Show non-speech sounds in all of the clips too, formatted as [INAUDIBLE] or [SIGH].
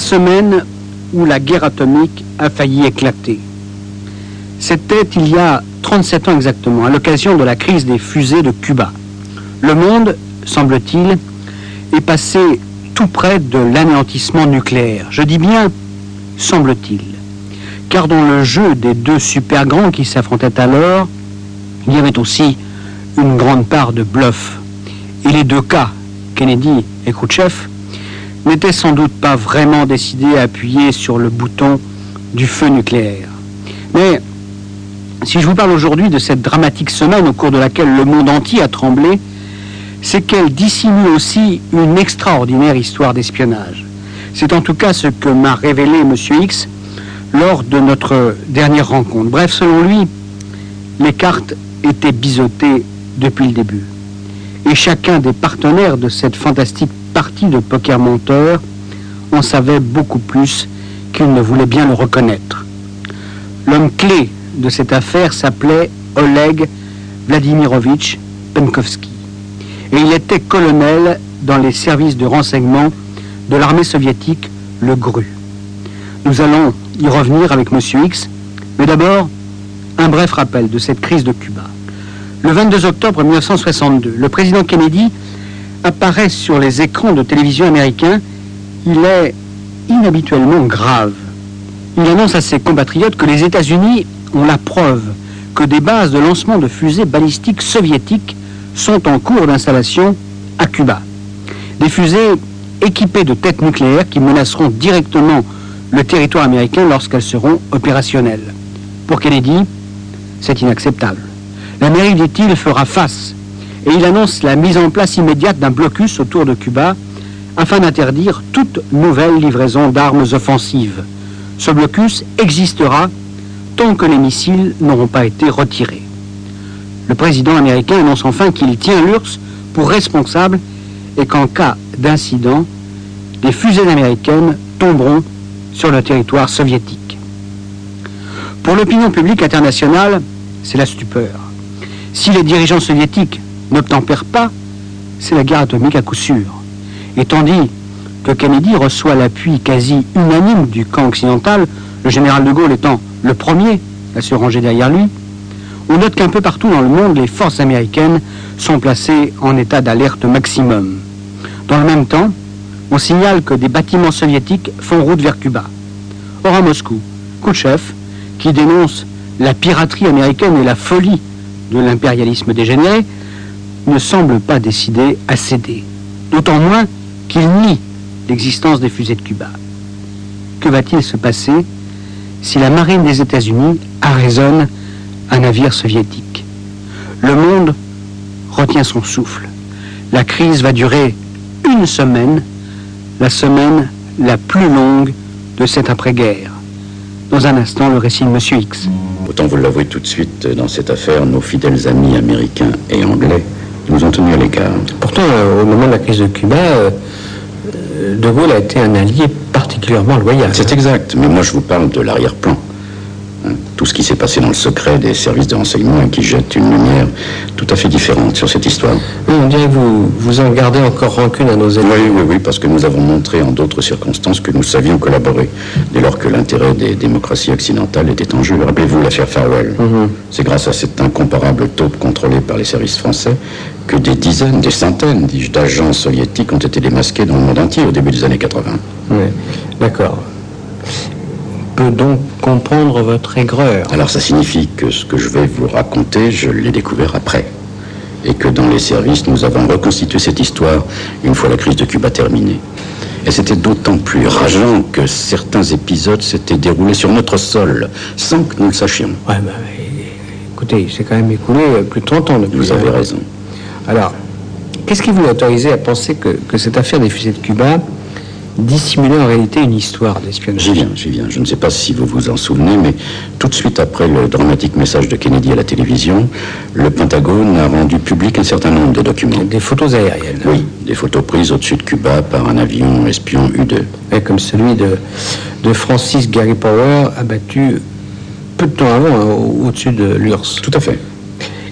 semaine où la guerre atomique a failli éclater. C'était il y a 37 ans exactement, à l'occasion de la crise des fusées de Cuba. Le monde, semble-t-il, est passé tout près de l'anéantissement nucléaire. Je dis bien semble-t-il, car dans le jeu des deux super grands qui s'affrontaient alors, il y avait aussi une grande part de bluff. Et les deux cas, Kennedy et Khrouchtchev, n'étaient sans doute pas vraiment décidés à appuyer sur le bouton du feu nucléaire. Mais si je vous parle aujourd'hui de cette dramatique semaine au cours de laquelle le monde entier a tremblé, c'est qu'elle dissimule aussi une extraordinaire histoire d'espionnage. C'est en tout cas ce que m'a révélé M. X lors de notre dernière rencontre. Bref, selon lui, les cartes étaient biseautées depuis le début. Et chacun des partenaires de cette fantastique partie de poker monteur en savait beaucoup plus qu'il ne voulait bien le reconnaître. L'homme clé de cette affaire s'appelait Oleg Vladimirovitch Penkovsky. Et il était colonel dans les services de renseignement de l'armée soviétique, le GRU. Nous allons y revenir avec M. X, mais d'abord, un bref rappel de cette crise de Cuba. Le 22 octobre 1962, le président Kennedy apparaît sur les écrans de télévision américains. Il est inhabituellement grave. Il annonce à ses compatriotes que les États-Unis ont la preuve que des bases de lancement de fusées balistiques soviétiques sont en cours d'installation à Cuba. Des fusées équipées de têtes nucléaires qui menaceront directement le territoire américain lorsqu'elles seront opérationnelles. Pour Kennedy, c'est inacceptable. L'Amérique, dit-il, fera face et il annonce la mise en place immédiate d'un blocus autour de Cuba afin d'interdire toute nouvelle livraison d'armes offensives. Ce blocus existera tant que les missiles n'auront pas été retirés. Le président américain annonce enfin qu'il tient l'URSS pour responsable et qu'en cas d'incident, des fusées américaines tomberont sur le territoire soviétique. Pour l'opinion publique internationale, c'est la stupeur. Si les dirigeants soviétiques n'obtempèrent pas, c'est la guerre atomique à coup sûr. Et tandis que Kennedy reçoit l'appui quasi unanime du camp occidental, le général de Gaulle étant le premier à se ranger derrière lui, on note qu'un peu partout dans le monde, les forces américaines sont placées en état d'alerte maximum. Dans le même temps, on signale que des bâtiments soviétiques font route vers Cuba. Or à Moscou, Khrouchtchev, qui dénonce la piraterie américaine et la folie de l'impérialisme dégénéré, ne semble pas décidé à céder. D'autant moins qu'il nie l'existence des fusées de Cuba. Que va-t-il se passer si la marine des États-Unis arraisonne un navire soviétique? Le monde retient son souffle. La crise va durer une semaine, la semaine la plus longue de cette après-guerre. Dans un instant, le récit de M. X. Autant vous l'avouer tout de suite, dans cette affaire, nos fidèles amis américains et anglais nous ont tenus à l'écart. Pourtant, euh, au moment de la crise de Cuba, euh, De Gaulle a été un allié particulièrement loyal. C'est exact, mais moi je vous parle de l'arrière-plan. Tout ce qui s'est passé dans le secret des services de renseignement et qui jette une lumière tout à fait différente sur cette histoire. Oui, on dirait que vous, vous en gardez encore rancune à nos ennemis. Oui, oui, oui, parce que nous avons montré en d'autres circonstances que nous savions collaborer, dès lors que l'intérêt des démocraties occidentales était en jeu. Rappelez-vous l'affaire Farwell. C'est grâce à cet incomparable taupe contrôlé par les services français que des dizaines, des centaines, dis-je, d'agents soviétiques ont été démasqués dans le monde entier au début des années 80. Oui, d'accord. On peut donc comprendre votre aigreur. Alors ça signifie que ce que je vais vous raconter, je l'ai découvert après. Et que dans les services, nous avons reconstitué cette histoire une fois la crise de Cuba terminée. Et c'était d'autant plus rageant que certains épisodes s'étaient déroulés sur notre sol, sans que nous le sachions. Ouais, bah, écoutez, c'est quand même écoulé euh, plus de 30 ans depuis. Vous avez raison. Alors, qu'est-ce qui vous a autorisé à penser que, que cette affaire des fusées de Cuba dissimulait en réalité une histoire d'espionnage J'y viens, j'y viens. Je ne sais pas si vous vous en souvenez, mais tout de suite après le dramatique message de Kennedy à la télévision, le Pentagone a rendu public un certain nombre de documents. Des photos aériennes. Oui, des photos prises au-dessus de Cuba par un avion espion U-2. Et comme celui de, de Francis Gary Power abattu peu de temps avant au- au-dessus de l'URSS. Tout à fait.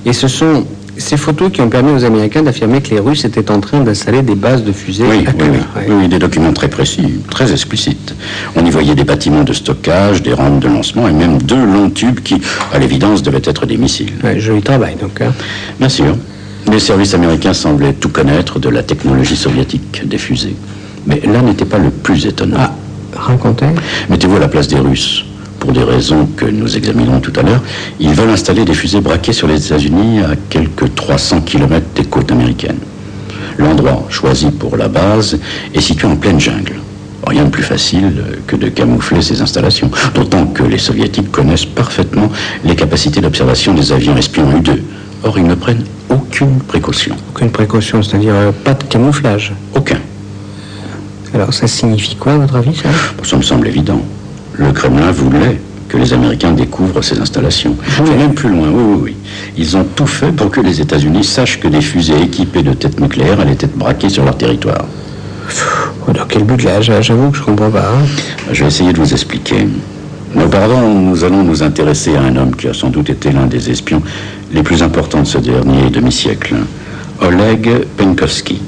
Et ce sont ces photos qui ont permis aux Américains d'affirmer que les Russes étaient en train d'installer des bases de fusées oui, oui, oui. Oui, des documents très précis, très explicites. On y voyait des bâtiments de stockage, des rampes de lancement et même deux longs tubes qui, à l'évidence, devaient être des missiles. Ouais, joli travail, donc. hein. Bien sûr, les services américains semblaient tout connaître de la technologie soviétique des fusées. Mais là n'était pas le plus étonnant. Ah, racontez. Mettez-vous à la place des Russes. Pour des raisons que nous examinerons tout à l'heure, ils veulent installer des fusées braquées sur les États-Unis à quelques 300 km des côtes américaines. L'endroit choisi pour la base est situé en pleine jungle. Rien de plus facile que de camoufler ces installations, d'autant que les soviétiques connaissent parfaitement les capacités d'observation des avions espions U-2. Or, ils ne prennent aucune précaution. Aucune précaution, c'est-à-dire euh, pas de camouflage. Aucun. Alors ça signifie quoi, à votre avis, ça? Ça me semble évident. Le Kremlin voulait que les Américains découvrent ces installations. Je vais même plus loin, oui, oui, oui. Ils ont tout fait pour que les États-Unis sachent que des fusées équipées de têtes nucléaires allaient être braquées sur leur territoire. Oh, Dans quel but là J'avoue que je comprends pas. hein. Je vais essayer de vous expliquer. Mais auparavant, nous allons nous intéresser à un homme qui a sans doute été l'un des espions les plus importants de ce dernier demi-siècle, Oleg Penkovsky.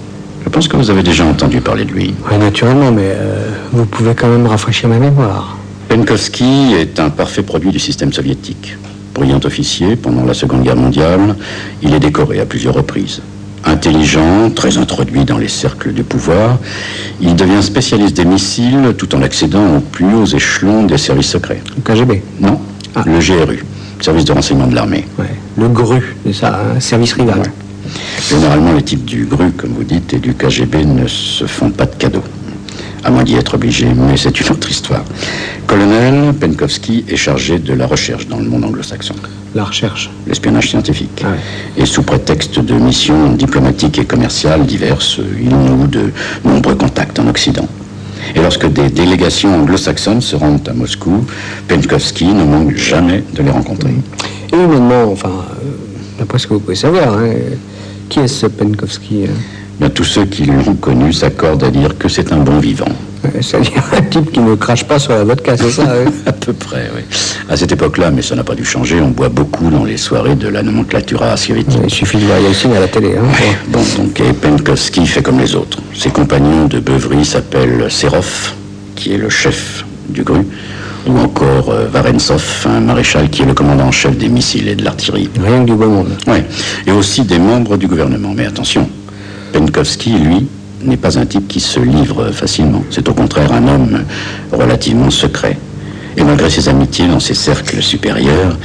Je pense que vous avez déjà entendu parler de lui. Ouais, naturellement, mais euh, vous pouvez quand même rafraîchir ma mémoire. Penkovsky est un parfait produit du système soviétique. Brillant officier pendant la Seconde Guerre mondiale, il est décoré à plusieurs reprises. Intelligent, très introduit dans les cercles du pouvoir, il devient spécialiste des missiles tout en accédant aux plus hauts échelons des services secrets. Le KGB. Non, Ah. le GRU, service de renseignement de l'armée. Ouais. Le GRU, c'est ça, un service rival. Généralement, les types du GRU, comme vous dites, et du KGB ne se font pas de cadeaux. À moins d'y être obligé, mais c'est une autre histoire. Colonel Penkovsky est chargé de la recherche dans le monde anglo-saxon, La recherche. l'espionnage scientifique. Ah ouais. Et sous prétexte de missions diplomatiques et commerciales diverses, il noue de nombreux contacts en Occident. Et lorsque des délégations anglo-saxonnes se rendent à Moscou, Penkovsky ne manque jamais de les rencontrer. Et humainement, enfin, euh, d'après ce que vous pouvez savoir, hein, qui est ce Penkovsky hein? Bien, tous ceux qui l'ont connu s'accordent à dire que c'est un bon vivant. C'est-à-dire un type qui ne crache pas sur la vodka, c'est ça [LAUGHS] À peu près, oui. À cette époque-là, mais ça n'a pas dû changer, on boit beaucoup dans les soirées de la nomenclatura soviétique. Il suffit de voir Yeltsin à la télé. Hein. Bon, donc, et Penkovsky fait comme les autres. Ses compagnons de beuverie s'appellent Serov, qui est le chef du GRU, ou encore euh, Varensov, un maréchal qui est le commandant en chef des missiles et de l'artillerie. Rien que du beau monde. Oui, et aussi des membres du gouvernement. Mais attention, Penkovsky, lui, n'est pas un type qui se livre facilement. C'est au contraire un homme relativement secret. Et malgré ses amitiés dans ses cercles supérieurs,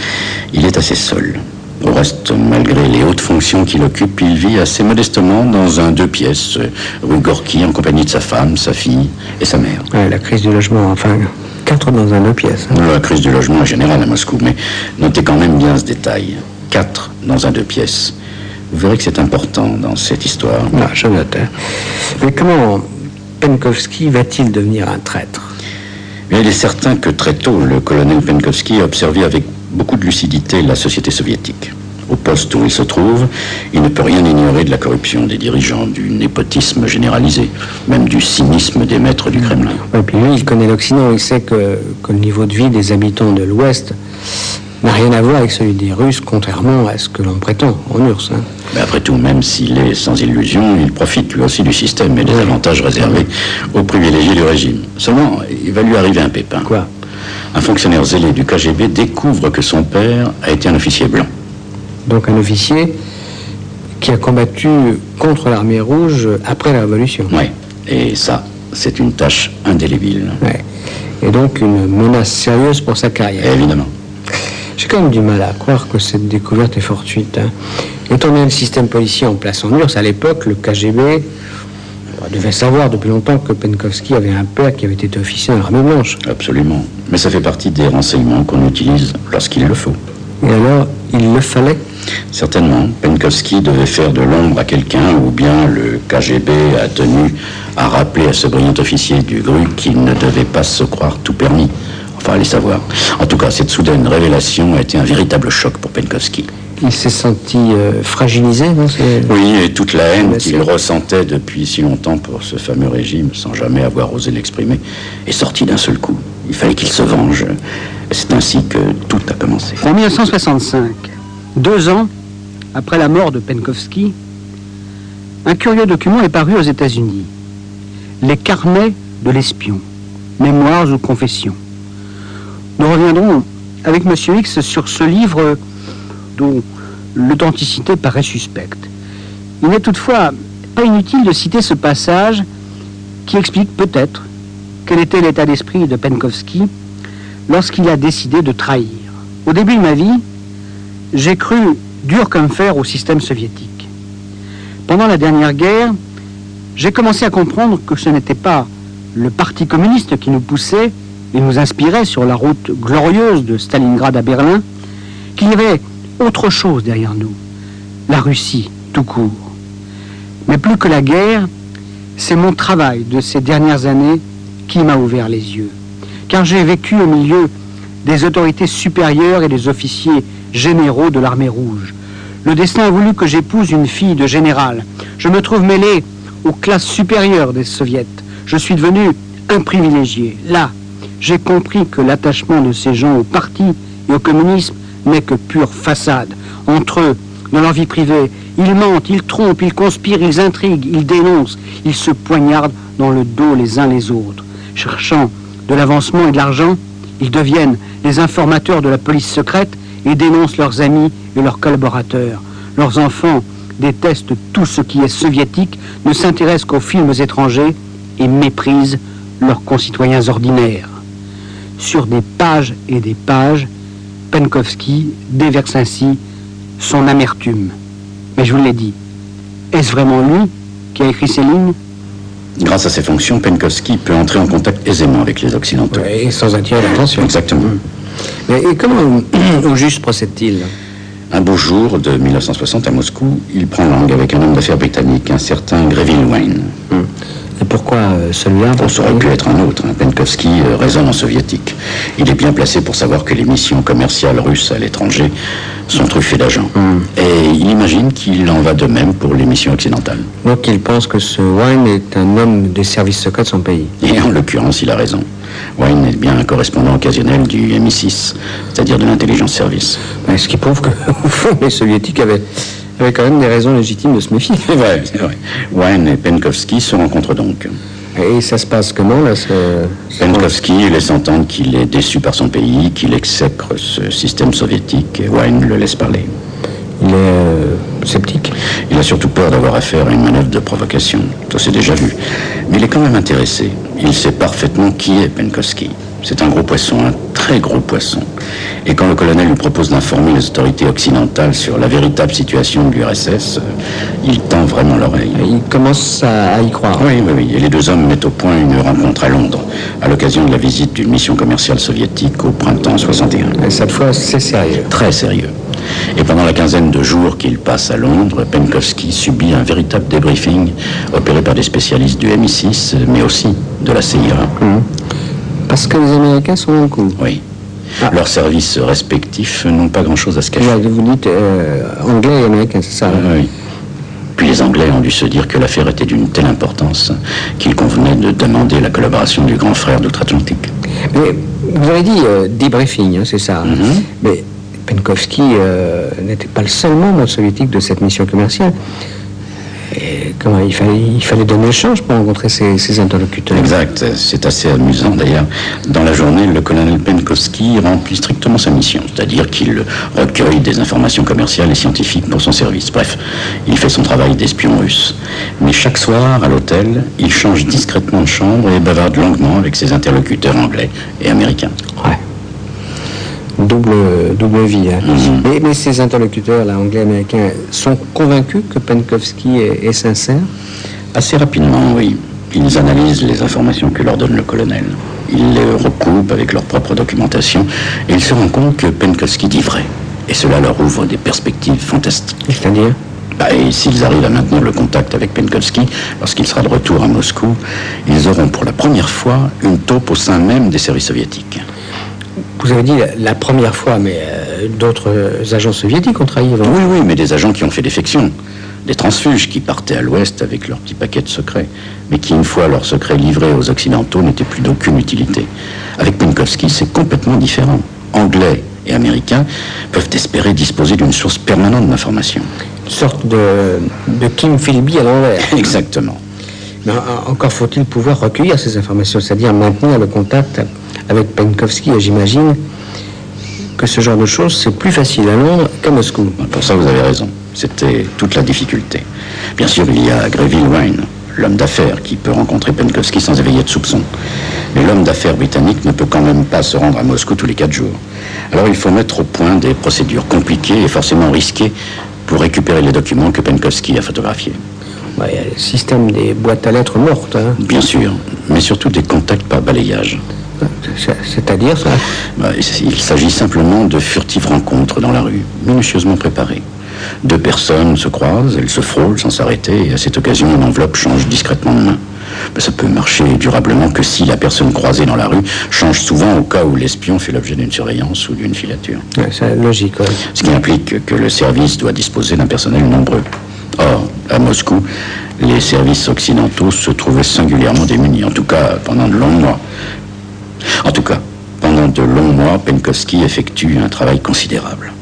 il est assez seul. Au reste, malgré les hautes fonctions qu'il occupe, il vit assez modestement dans un deux pièces, rue Gorky, en compagnie de sa femme, sa fille et sa mère. Ouais, la crise du logement, enfin, quatre dans un deux pièces. hein. La crise du logement est générale à Moscou, mais notez quand même bien ce détail. Quatre dans un deux pièces. Vous verrez que c'est important dans cette histoire. Ah, je note. hein. Mais comment Penkovsky va-t-il devenir un traître? Mais il est certain que très tôt, le colonel Penkovsky a observé avec beaucoup de lucidité la société soviétique. Au poste où il se trouve, il ne peut rien ignorer de la corruption des dirigeants, du népotisme généralisé, même du cynisme des maîtres du Kremlin. Et puis lui, il connaît l'Occident, il sait que, que le niveau de vie des habitants de l'Ouest n'a rien à voir avec celui des Russes, contrairement à ce que l'on prétend en URSS. hein. Mais après tout, même s'il est sans illusion, il profite lui aussi du système et des avantages réservés aux privilégiés du régime. Seulement, il va lui arriver un pépin. Quoi? Un fonctionnaire zélé du KGB découvre que son père a été un officier blanc. Donc un officier qui a combattu contre l'armée rouge après la Révolution. Oui, et ça, c'est une tâche indélébile. Ouais. Et donc une menace sérieuse pour sa carrière. Évidemment. J'ai quand même du mal à croire que cette découverte est fortuite. Hein. Étant donné le système policier en place en URSS, à l'époque, le KGB devait savoir depuis longtemps que Penkovsky avait un père qui avait été officier dans l'armée blanche. Absolument. Mais ça fait partie des renseignements qu'on utilise lorsqu'il le faut. Et alors, il le fallait? Certainement, Penkovsky devait faire de l'ombre à quelqu'un, ou bien le KGB a tenu à rappeler à ce brillant officier du GRU qu'il ne devait pas se croire tout permis. Enfin, allez savoir. En tout cas, cette soudaine révélation a été un véritable choc pour Penkovsky. Il s'est senti euh, fragilisé, non Oui, et toute la haine qu'il ressentait depuis si longtemps pour ce fameux régime, sans jamais avoir osé l'exprimer, est sortie d'un seul coup. Il fallait qu'il se venge. Et c'est ainsi que tout a commencé. En 1965, deux ans après la mort de Penkovsky, un curieux document est paru aux États-Unis. Les carnets de l'espion, mémoires ou confessions. Nous reviendrons avec M. X sur ce livre dont l'authenticité paraît suspecte. Il n'est toutefois pas inutile de citer ce passage qui explique peut-être quel était l'état d'esprit de Penkovsky lorsqu'il a décidé de trahir. Au début de ma vie, j'ai cru dur comme fer au système soviétique. Pendant la dernière guerre, j'ai commencé à comprendre que ce n'était pas le Parti communiste qui nous poussait et nous inspirait sur la route glorieuse de Stalingrad à Berlin, qu'il y avait autre chose derrière nous, la Russie tout court. Mais plus que la guerre, c'est mon travail de ces dernières années qui m'a ouvert les yeux. Car j'ai vécu au milieu des autorités supérieures et des officiers généraux de l'armée rouge. Le destin a voulu que j'épouse une fille de général. Je me trouve mêlé aux classes supérieures des soviets. Je suis devenu un privilégié. Là, j'ai compris que l'attachement de ces gens au parti et au communisme n'est que pure façade. Entre eux, dans leur vie privée, ils mentent, ils trompent, ils conspirent, ils intriguent, ils dénoncent, ils se poignardent dans le dos les uns les autres. Cherchant de l'avancement et de l'argent, ils deviennent les informateurs de la police secrète et dénoncent leurs amis et leurs collaborateurs. Leurs enfants détestent tout ce qui est soviétique, ne s'intéressent qu'aux films étrangers et méprisent leurs concitoyens ordinaires. Sur des pages et des pages, Penkovsky déverse ainsi son amertume. Mais je vous l'ai dit, est-ce vraiment lui qui a écrit ces lignes? Grâce à ses fonctions, Penkovsky peut entrer en contact aisément avec les Occidentaux. Et sans attirer l'attention. Exactement. Mais et comment [CLEARS THROAT] au juste procède-t-il? Un beau jour de 1960 à Moscou, il prend langue avec un homme d'affaires britannique, un certain Greville Wayne. Et pourquoi euh, celui-là On ça aurait pu être un autre. hein. Penkovsky euh, résonne en soviétique. Il est bien placé pour savoir que les missions commerciales russes à l'étranger sont truffées d'agents. Et il imagine qu'il en va de même pour les missions occidentales. Donc il pense que ce Wayne est un homme des services secrets de son pays. Et en l'occurrence, il a raison. Wayne est bien un correspondant occasionnel du MI6, c'est-à-dire de l'intelligence service. Ben, Ce qui prouve que, [LAUGHS] au fond, les soviétiques avaient, avaient quand même des raisons légitimes de se méfier. C'est vrai, c'est vrai. Wayne et Penkovsky se rencontrent donc. Et ça se passe comment, là ce... Penkovsky laisse entendre qu'il est déçu par son pays, qu'il exècre ce système soviétique, et Wayne le laisse parler. Il est euh, sceptique. Il a surtout peur d'avoir affaire à une manœuvre de provocation. Ça s'est déjà vu. Mais il est quand même intéressé. Il sait parfaitement qui est Penkovsky. C'est un gros poisson, un très gros poisson. Et quand le colonel lui propose d'informer les autorités occidentales sur la véritable situation de l'URSS, euh, il tend vraiment l'oreille. Il commence à, y croire. Oui, oui, oui. Et les deux hommes mettent au point une rencontre à Londres, à l'occasion de la visite d'une mission commerciale soviétique au printemps 61. Et cette fois, c'est sérieux. Très sérieux. Et pendant la quinzaine de jours qu'il passe à Londres, Penkovsky subit un véritable débriefing opéré par des spécialistes du MI6, mais aussi de la CIA. Parce que les Américains sont dans le coup. Oui. Ah. Leurs services respectifs n'ont pas grand-chose à se cacher. Ouais, Vous dites euh, anglais et américain, c'est ça hein Oui. Puis les Anglais ont dû se dire que l'affaire était d'une telle importance qu'il convenait de demander la collaboration du grand frère d'outre-Atlantique. Mais vous avez dit euh, debriefing, hein, c'est ça. Mhm. Mais Penkovsky euh, n'était pas le seul membre soviétique de cette mission commerciale. Comment il fallait, il fallait donner le change pour rencontrer ses, ses interlocuteurs. Exact, c'est assez amusant d'ailleurs. Dans la journée, le colonel Penkovsky remplit strictement sa mission, c'est-à-dire qu'il recueille des informations commerciales et scientifiques pour son service. Bref, il fait son travail d'espion russe. Mais chaque soir, à l'hôtel, il change discrètement de chambre et bavarde longuement avec ses interlocuteurs anglais et américains. Ouais. Double, double vie. hein. Mhm. mais, mais ces interlocuteurs, là, anglais, américains, sont convaincus que Penkovsky est, est sincère Assez rapidement, oui. Ils analysent les informations que leur donne le colonel. Ils les recoupent avec leur propre documentation et ils se rendent compte que Penkovsky dit vrai. Et cela leur ouvre des perspectives fantastiques. C'est-à-dire? Bah, et s'ils arrivent à maintenir le contact avec Penkovsky, lorsqu'il sera de retour à Moscou, ils auront pour la première fois une taupe au sein même des services soviétiques. Vous avez dit la, la première fois, mais euh, d'autres euh, agents soviétiques ont trahi avant. Oui, oui, mais des agents qui ont fait défection. Des transfuges qui partaient à l'ouest avec leurs petits paquets de secrets, mais qui, une fois leurs secrets livrés aux Occidentaux, n'étaient plus d'aucune utilité. Avec Penkovsky, c'est complètement différent. Anglais et américains peuvent espérer disposer d'une source permanente d'informations. Une sorte de, de Kim Philby à l'envers. [LAUGHS] Exactement. Mais encore faut-il pouvoir recueillir ces informations, c'est-à-dire maintenir le contact avec Penkovsky, et j'imagine que ce genre de choses, c'est plus facile à Londres qu'à Moscou. Pour ça, vous avez raison. C'était toute la difficulté. Bien sûr, il y a Greville Wine, l'homme d'affaires qui peut rencontrer Penkovsky sans éveiller de soupçon. Mais l'homme d'affaires britannique ne peut quand même pas se rendre à Moscou tous les quatre jours. Alors il faut mettre au point des procédures compliquées et forcément risquées pour récupérer les documents que Penkovsky a photographiés. il y a le système des boîtes à lettres mortes. Hein. Bien sûr, mais surtout des contacts par balayage. C'est-à-dire ça bah, Il s'agit simplement de furtives rencontres dans la rue, minutieusement préparées. Deux personnes se croisent, elles se frôlent sans s'arrêter, et à cette occasion, une enveloppe change discrètement de main. Bah, ça peut marcher durablement que si la personne croisée dans la rue change souvent au cas où l'espion fait l'objet d'une surveillance ou d'une filature. c'est logique, Ce qui implique que le service doit disposer d'un personnel nombreux. Or, à Moscou, les services occidentaux se trouvaient singulièrement démunis, en tout cas pendant de longs mois. En tout cas, pendant de longs mois, Penkowski effectue un travail considérable.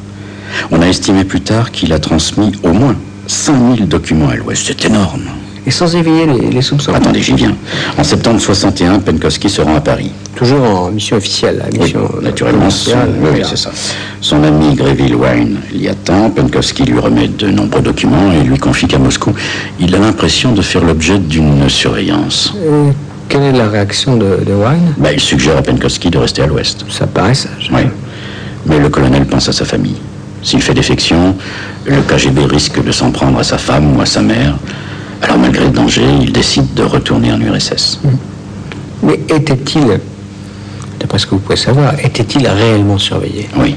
On a estimé plus tard qu'il a transmis au moins 5000 documents à l'Ouest. C'est énorme. Et sans éveiller les, soupçons. Attendez, j'y viens. En septembre 61, Penkowski se rend à Paris. Toujours en mission officielle, mission oui, naturellement. oui, c'est ça. Son ami Greville Wine l'y attend. Penkowski lui remet de nombreux documents et lui confie qu'à Moscou, il a l'impression de faire l'objet d'une surveillance. Euh, quelle est la réaction de, Wine bah, Il suggère à Penkowski de rester à l'ouest. Ça paraît sage. Oui. Mais le colonel pense à sa famille. S'il fait défection, le KGB risque de s'en prendre à sa femme ou à sa mère. Alors malgré le danger, il décide de retourner en URSS. Hum. Mais était-il, d'après ce que vous pouvez savoir, était-il réellement surveillé? Oui.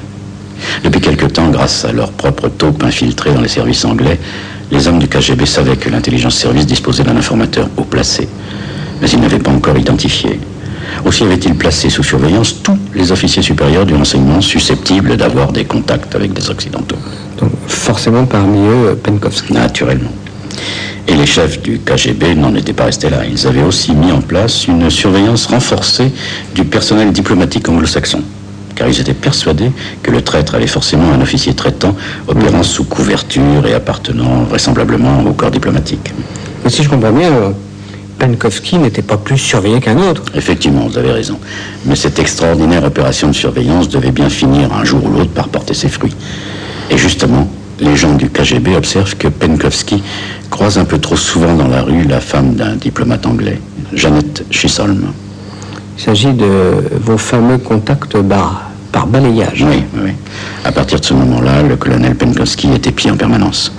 Depuis quelque temps, grâce à leur propre taupe infiltrée dans les services anglais, les hommes du KGB savaient que l'intelligence service disposait d'un informateur haut placé mais il n'avait pas encore identifié. Aussi avait-il placé sous surveillance tous les officiers supérieurs du renseignement susceptibles d'avoir des contacts avec des Occidentaux. Donc forcément parmi eux, Penkovsky. Naturellement. Et les chefs du KGB n'en étaient pas restés là. Ils avaient aussi mis en place une surveillance renforcée du personnel diplomatique anglo-saxon. Car ils étaient persuadés que le traître avait forcément un officier traitant opérant sous couverture et appartenant vraisemblablement au corps diplomatique. Mais si je comprends bien, Penkowski n'était pas plus surveillé qu'un autre. Effectivement, vous avez raison. Mais cette extraordinaire opération de surveillance devait bien finir un jour ou l'autre par porter ses fruits. Et justement, les gens du KGB observent que Penkowski croise un peu trop souvent dans la rue la femme d'un diplomate anglais, Jeannette Chisholm. Il s'agit de vos fameux contacts bar, par balayage. Oui, oui. À partir de ce moment-là, le colonel Penkowski était pied en permanence.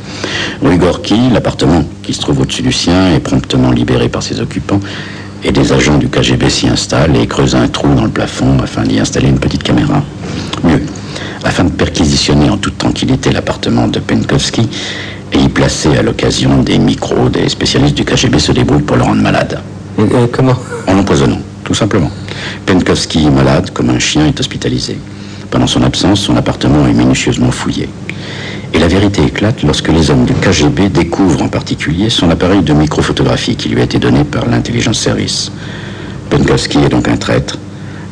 Rue Gorky, l'appartement qui se trouve au-dessus du sien est promptement libéré par ses occupants et des agents du KGB s'y installent et creusent un trou dans le plafond afin d'y installer une petite caméra. Mieux, afin de perquisitionner en toute tranquillité l'appartement de Penkowski et y placer à l'occasion des micros, des spécialistes du KGB se débrouillent pour le rendre malade. comment? En l'empoisonnant, tout simplement. Penkowski, malade comme un chien, est hospitalisé. Pendant son absence, son appartement est minutieusement fouillé. Et la vérité éclate lorsque les hommes du KGB découvrent en particulier son appareil de microphotographie qui lui a été donné par l'intelligence service. Penkowski est donc un traître,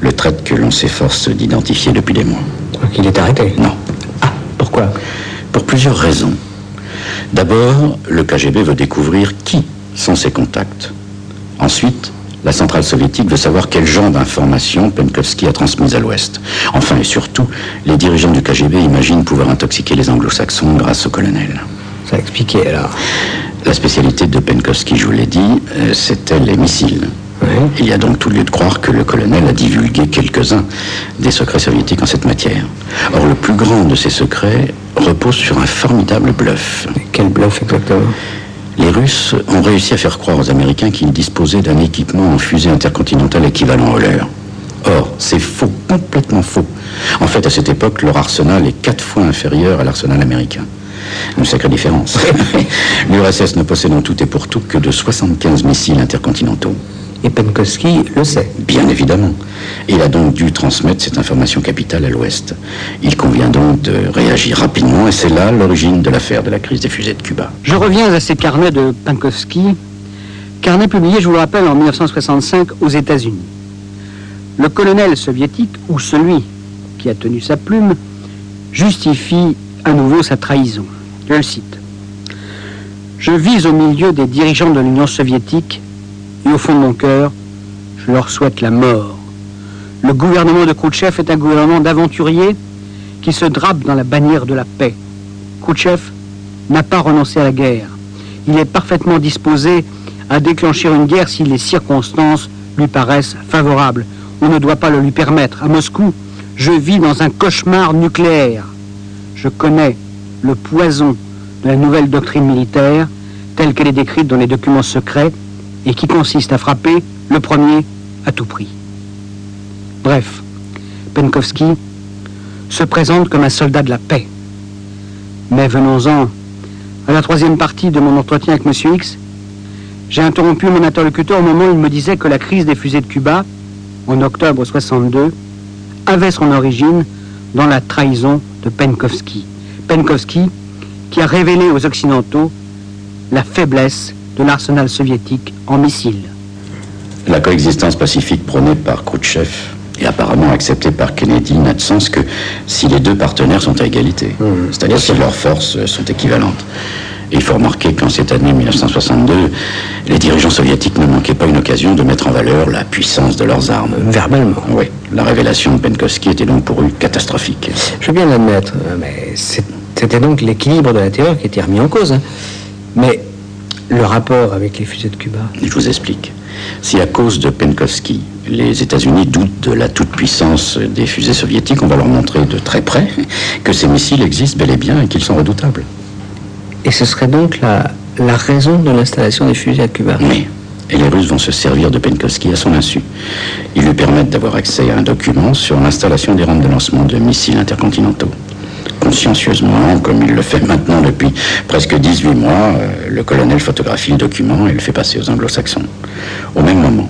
le traître que l'on s'efforce d'identifier depuis des mois. Il est arrêté? Non. Ah, pourquoi? Pour plusieurs raisons. D'abord, le KGB veut découvrir qui sont ses contacts. Ensuite, la centrale soviétique veut savoir quel genre d'informations Penkovsky a transmises à l'Ouest. Enfin et surtout, les dirigeants du KGB imaginent pouvoir intoxiquer les anglo-saxons grâce au colonel. Ça expliquait alors. La spécialité de Penkovsky, je vous l'ai dit, euh, c'était les missiles. Il y a donc tout lieu de croire que le colonel a divulgué quelques-uns des secrets soviétiques en cette matière. Or, le plus grand de ces secrets repose sur un formidable bluff. Quel bluff exactement? Les Russes ont réussi à faire croire aux Américains qu'ils disposaient d'un équipement en fusée intercontinentale équivalent au leur. Or, c'est faux, complètement faux. En fait, à cette époque, leur arsenal est quatre fois inférieur à l'arsenal américain. Une sacrée différence. [LAUGHS] L'URSS ne possède en tout et pour tout que de 75 missiles intercontinentaux. Et Penkowski le sait. Bien évidemment. Il a donc dû transmettre cette information capitale à l'Ouest. Il convient donc de réagir rapidement et c'est là l'origine de l'affaire de la crise des fusées de Cuba. Je reviens à ces carnets de Penkowski. Carnets publiés, je vous le rappelle, en 1965 aux États-Unis. Le colonel soviétique, ou celui qui a tenu sa plume, justifie à nouveau sa trahison. Je le cite. Je vis au milieu des dirigeants de l'Union soviétique et au fond de mon cœur, je leur souhaite la mort. Le gouvernement de Khrouchtchev est un gouvernement d'aventuriers qui se drape dans la bannière de la paix. Khrouchtchev n'a pas renoncé à la guerre. Il est parfaitement disposé à déclencher une guerre si les circonstances lui paraissent favorables. On ne doit pas le lui permettre. À Moscou, je vis dans un cauchemar nucléaire. Je connais le poison de la nouvelle doctrine militaire telle qu'elle est décrite dans les documents secrets et qui consiste à frapper le premier à tout prix. Bref, Penkovski se présente comme un soldat de la paix. Mais venons-en à la troisième partie de mon entretien avec M. X. J'ai interrompu mon interlocuteur au moment où il me disait que la crise des fusées de Cuba, en octobre 62, avait son origine dans la trahison de Penkovski. Penkovski qui a révélé aux Occidentaux la faiblesse de l'arsenal soviétique en missiles. La coexistence pacifique prônée par Khrouchtchev et apparemment acceptée par Kennedy n'a de sens que si les deux partenaires sont à égalité, mmh. c'est-à-dire si leurs forces sont équivalentes. il faut remarquer qu'en cette année 1962, les dirigeants soviétiques ne manquaient pas une occasion de mettre en valeur la puissance de leurs armes. Verbalement. Oui. La révélation de Penkovsky était donc pour eux catastrophique. Je veux bien l'admettre, mais c'était donc l'équilibre de la terreur qui était remis en cause. Hein. Mais le rapport avec les fusées de Cuba Je vous explique. Si à cause de Penkovsky, les États-Unis doutent de la toute-puissance des fusées soviétiques, on va leur montrer de très près que ces missiles existent bel et bien et qu'ils sont redoutables. Et ce serait donc la, la raison de l'installation des fusées à Cuba Oui. Et les Russes vont se servir de Penkovsky à son insu. Ils lui permettent d'avoir accès à un document sur l'installation des rampes de lancement de missiles intercontinentaux consciencieusement, comme il le fait [LAUGHS] maintenant depuis presque 18 mois, euh, le colonel photographie le document et le fait passer aux anglo-saxons. Au même moment,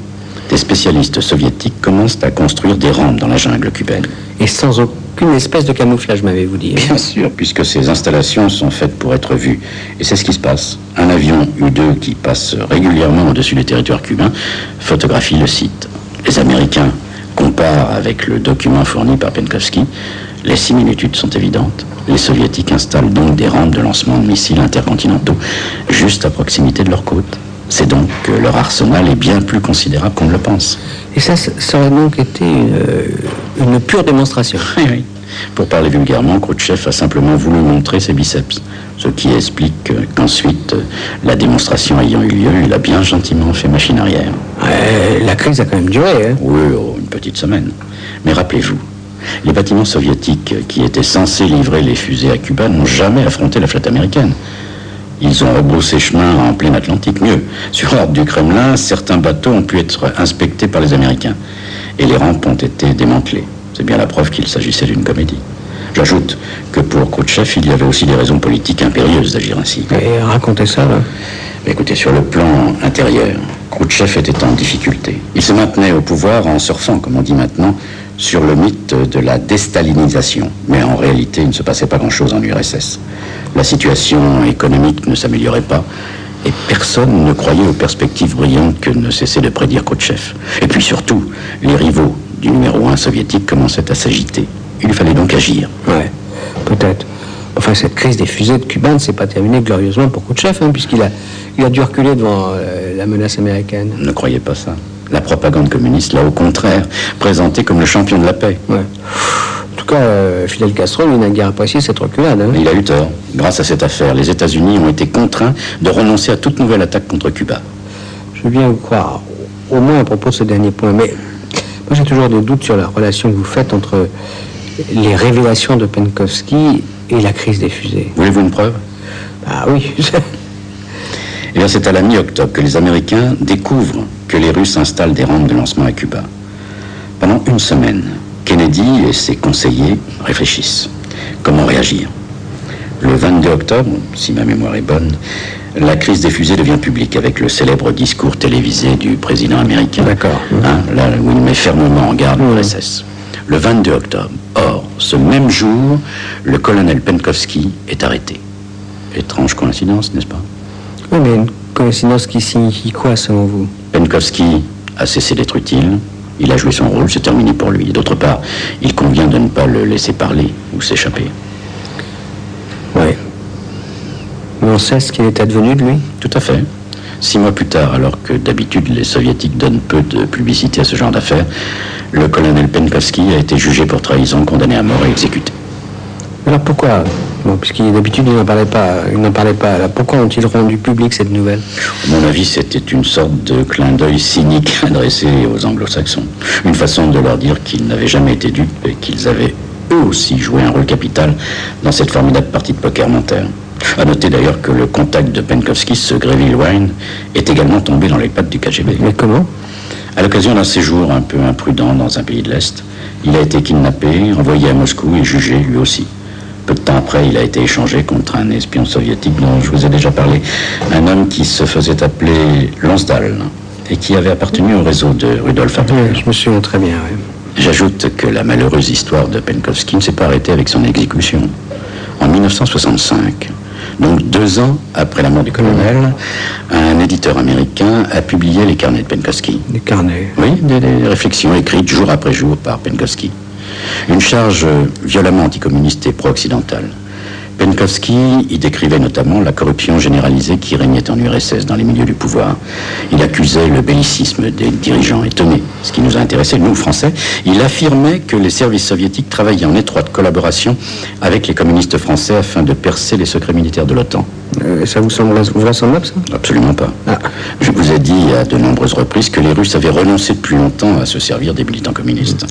des spécialistes soviétiques commencent à construire des rampes dans la jungle cubaine. Et sans aucune espèce de camouflage, m'avez-vous dit Bien sûr, puisque ces installations sont faites pour être vues. Et c'est ce qui se passe. Un avion U-2 qui passe régulièrement au-dessus des territoires cubains photographie le site. Les Américains comparent avec le document fourni par Penkovsky les similitudes sont évidentes. Les soviétiques installent donc des rampes de lancement de missiles intercontinentaux juste à proximité de leurs côtes. C'est donc que leur arsenal est bien plus considérable qu'on ne le pense. Et ça, ça aurait donc été une, pure démonstration. [LAUGHS] Oui, oui. Pour parler vulgairement, Khrouchtchev a simplement voulu montrer ses biceps, ce qui explique qu'ensuite, la démonstration ayant eu lieu, il a bien gentiment fait machine arrière. la crise a quand même duré. Hein oui, oh, une petite semaine. Mais rappelez-vous, les bâtiments soviétiques qui étaient censés livrer les fusées à Cuba n'ont jamais affronté la flotte américaine. Ils ont rebroussé chemin en plein Atlantique. Mieux, sur ordre du Kremlin, certains bateaux ont pu être inspectés par les Américains. Et les rampes ont été démantelées. C'est bien la preuve qu'il s'agissait d'une comédie. J'ajoute que pour Khrouchtchev, il y avait aussi des raisons politiques impérieuses d'agir ainsi. Et racontez ça, là. Écoutez, sur le plan intérieur, Khrouchtchev était en difficulté. Il se maintenait au pouvoir en surfant, comme on dit maintenant, sur le mythe de la déstalinisation. Mais en réalité, il ne se passait pas grand-chose en URSS. La situation économique ne s'améliorait pas et personne ne croyait aux perspectives brillantes que ne cessait de prédire Khrouchtchev. Et puis surtout, les rivaux du numéro 1 soviétique commençaient à s'agiter. Il fallait donc agir. Ouais, peut-être. Enfin, cette crise des fusées de Cuba ne s'est pas terminée glorieusement pour Khrouchtchev, hein, puisqu'il a, il a dû reculer devant euh, la menace américaine. Ne croyez pas ça. La propagande communiste l'a au contraire présenté comme le champion de la paix. Ouais. En tout cas, euh, Fidel Castro, il n'a guère apprécié cette reculade. Hein. Il a eu tort. Grâce à cette affaire, les États-Unis ont été contraints de renoncer à toute nouvelle attaque contre Cuba. Je veux bien vous croire, au moins à propos de ce dernier point. Mais moi, j'ai toujours des doutes sur la relation que vous faites entre les révélations de Penkovsky et la crise des fusées. Voulez-vous une preuve? Ah oui. [LAUGHS] Eh bien, c'est à la mi-octobre que les Américains découvrent que les Russes installent des rampes de lancement à Cuba. Pendant une semaine, Kennedy et ses conseillers réfléchissent. Comment réagir? Le 22 octobre, si ma mémoire est bonne, la crise des fusées devient publique avec le célèbre discours télévisé du président américain. D'accord. Hein, là où il met fermement en garde l'URSS. Le 22 octobre. Ce même jour, le colonel Penkovski est arrêté. Étrange coïncidence, n'est-ce pas? Oui, mais une coïncidence qui signifie quoi selon vous? Penkovski a cessé d'être utile, il a joué son rôle, c'est terminé pour lui. D'autre part, il convient de ne pas le laisser parler ou s'échapper. Oui. Mais on sait ce qu'il est advenu de lui? Tout à fait. Six mois plus tard, alors que d'habitude les soviétiques donnent peu de publicité à ce genre d'affaires, le colonel Penkovsky a été jugé pour trahison, condamné à mort et exécuté. Alors pourquoi Bon, puisqu'il d'habitude il n'en parlait pas, il n'en parlait pas. pourquoi ont-ils rendu public cette nouvelle? À mon avis, c'était une sorte de clin d'œil cynique [LAUGHS] adressé aux Anglo-Saxons, une façon de leur dire qu'ils n'avaient jamais été dupes et qu'ils avaient eux aussi joué un rôle capital dans cette formidable partie de poker montaire. A noter d'ailleurs que le contact de Penkovsky, ce Greville Wine, est également tombé dans les pattes du KGB. Mais comment? À l'occasion d'un séjour un peu imprudent dans un pays de l'Est, il a été kidnappé, envoyé à Moscou et jugé lui aussi. Peu de temps après, il a été échangé contre un espion soviétique dont je vous ai déjà parlé, un homme qui se faisait appeler Lonsdal et qui avait appartenu au réseau de Rudolf Appel. je me souviens très bien. J'ajoute que la malheureuse histoire de Penkovsky ne s'est pas arrêtée avec son exécution. En 1965, donc deux ans après la mort du colonel, un éditeur américain a publié les carnets de Penkovsky. Des carnets Oui, des, réflexions écrites jour après jour par Penkovsky. Une charge violemment anticommuniste et pro-occidentale. Penkovsky y décrivait notamment la corruption généralisée qui régnait en URSS dans les milieux du pouvoir. Il accusait le bellicisme des dirigeants étonnés, ce qui nous a intéressé, nous, Français. Il affirmait que les services soviétiques travaillaient en étroite collaboration avec les communistes français afin de percer les secrets militaires de l'OTAN. Euh, ça vous semble vraisemblable, ça? Absolument pas. Ah. Je vous ai dit à de nombreuses reprises que les Russes avaient renoncé depuis longtemps à se servir des militants communistes.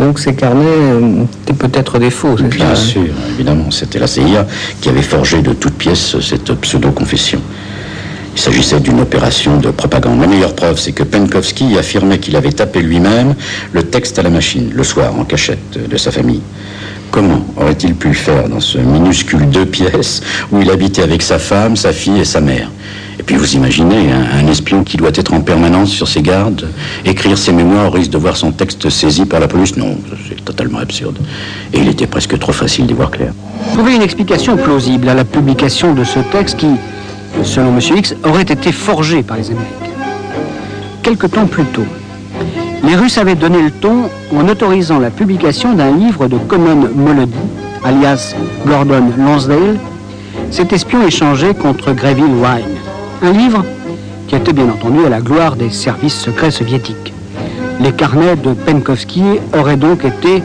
Donc ces carnets euh, étaient peut-être des faux, c'est Bien sûr, évidemment. C'était la CIA qui avait forgé de toutes pièces cette pseudo-confession. Il s'agissait d'une opération de propagande. La meilleure preuve, c'est que Penkovsky affirmait qu'il avait tapé lui-même le texte à la machine, le soir, en cachette de sa famille. Comment aurait-il pu le faire dans ce minuscule deux pièces où il habitait avec sa femme, sa fille et sa mère? Et puis vous imaginez un, espion qui doit être en permanence sur ses gardes, écrire ses mémoires au risque de voir son texte saisi par la police Non, c'est totalement absurde. Et il était presque trop facile d'y voir clair. Trouver une explication plausible à la publication de ce texte qui, selon M. X, aurait été forgé par les Américains. Quelque temps plus tôt, les Russes avaient donné le ton en autorisant la publication d'un livre de Common Molody, alias Gordon Lonsdale, cet espion échangé contre Greville Wine. Un livre qui était bien entendu à la gloire des services secrets soviétiques. Les carnets de Penkovsky auraient donc été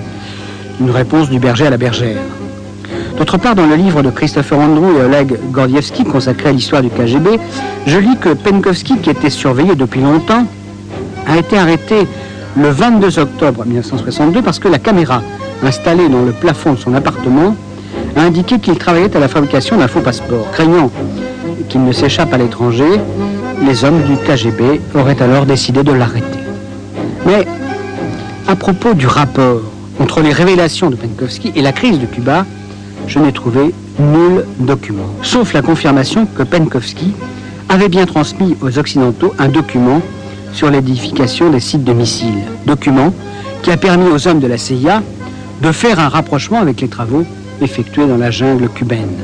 une réponse du berger à la bergère. D'autre part, dans le livre de Christopher Andrew et Oleg Gordievsky consacré à l'histoire du KGB, je lis que Penkovsky, qui était surveillé depuis longtemps, a été arrêté le 22 octobre 1962 parce que la caméra installée dans le plafond de son appartement a indiqué qu'il travaillait à la fabrication d'un faux passeport. Craignant ne s'échappe à l'étranger, les hommes du KGB auraient alors décidé de l'arrêter. Mais à propos du rapport entre les révélations de Penkovsky et la crise de Cuba, je n'ai trouvé nul document, sauf la confirmation que Penkovsky avait bien transmis aux Occidentaux un document sur l'édification des sites de missiles. Document qui a permis aux hommes de la CIA de faire un rapprochement avec les travaux effectués dans la jungle cubaine.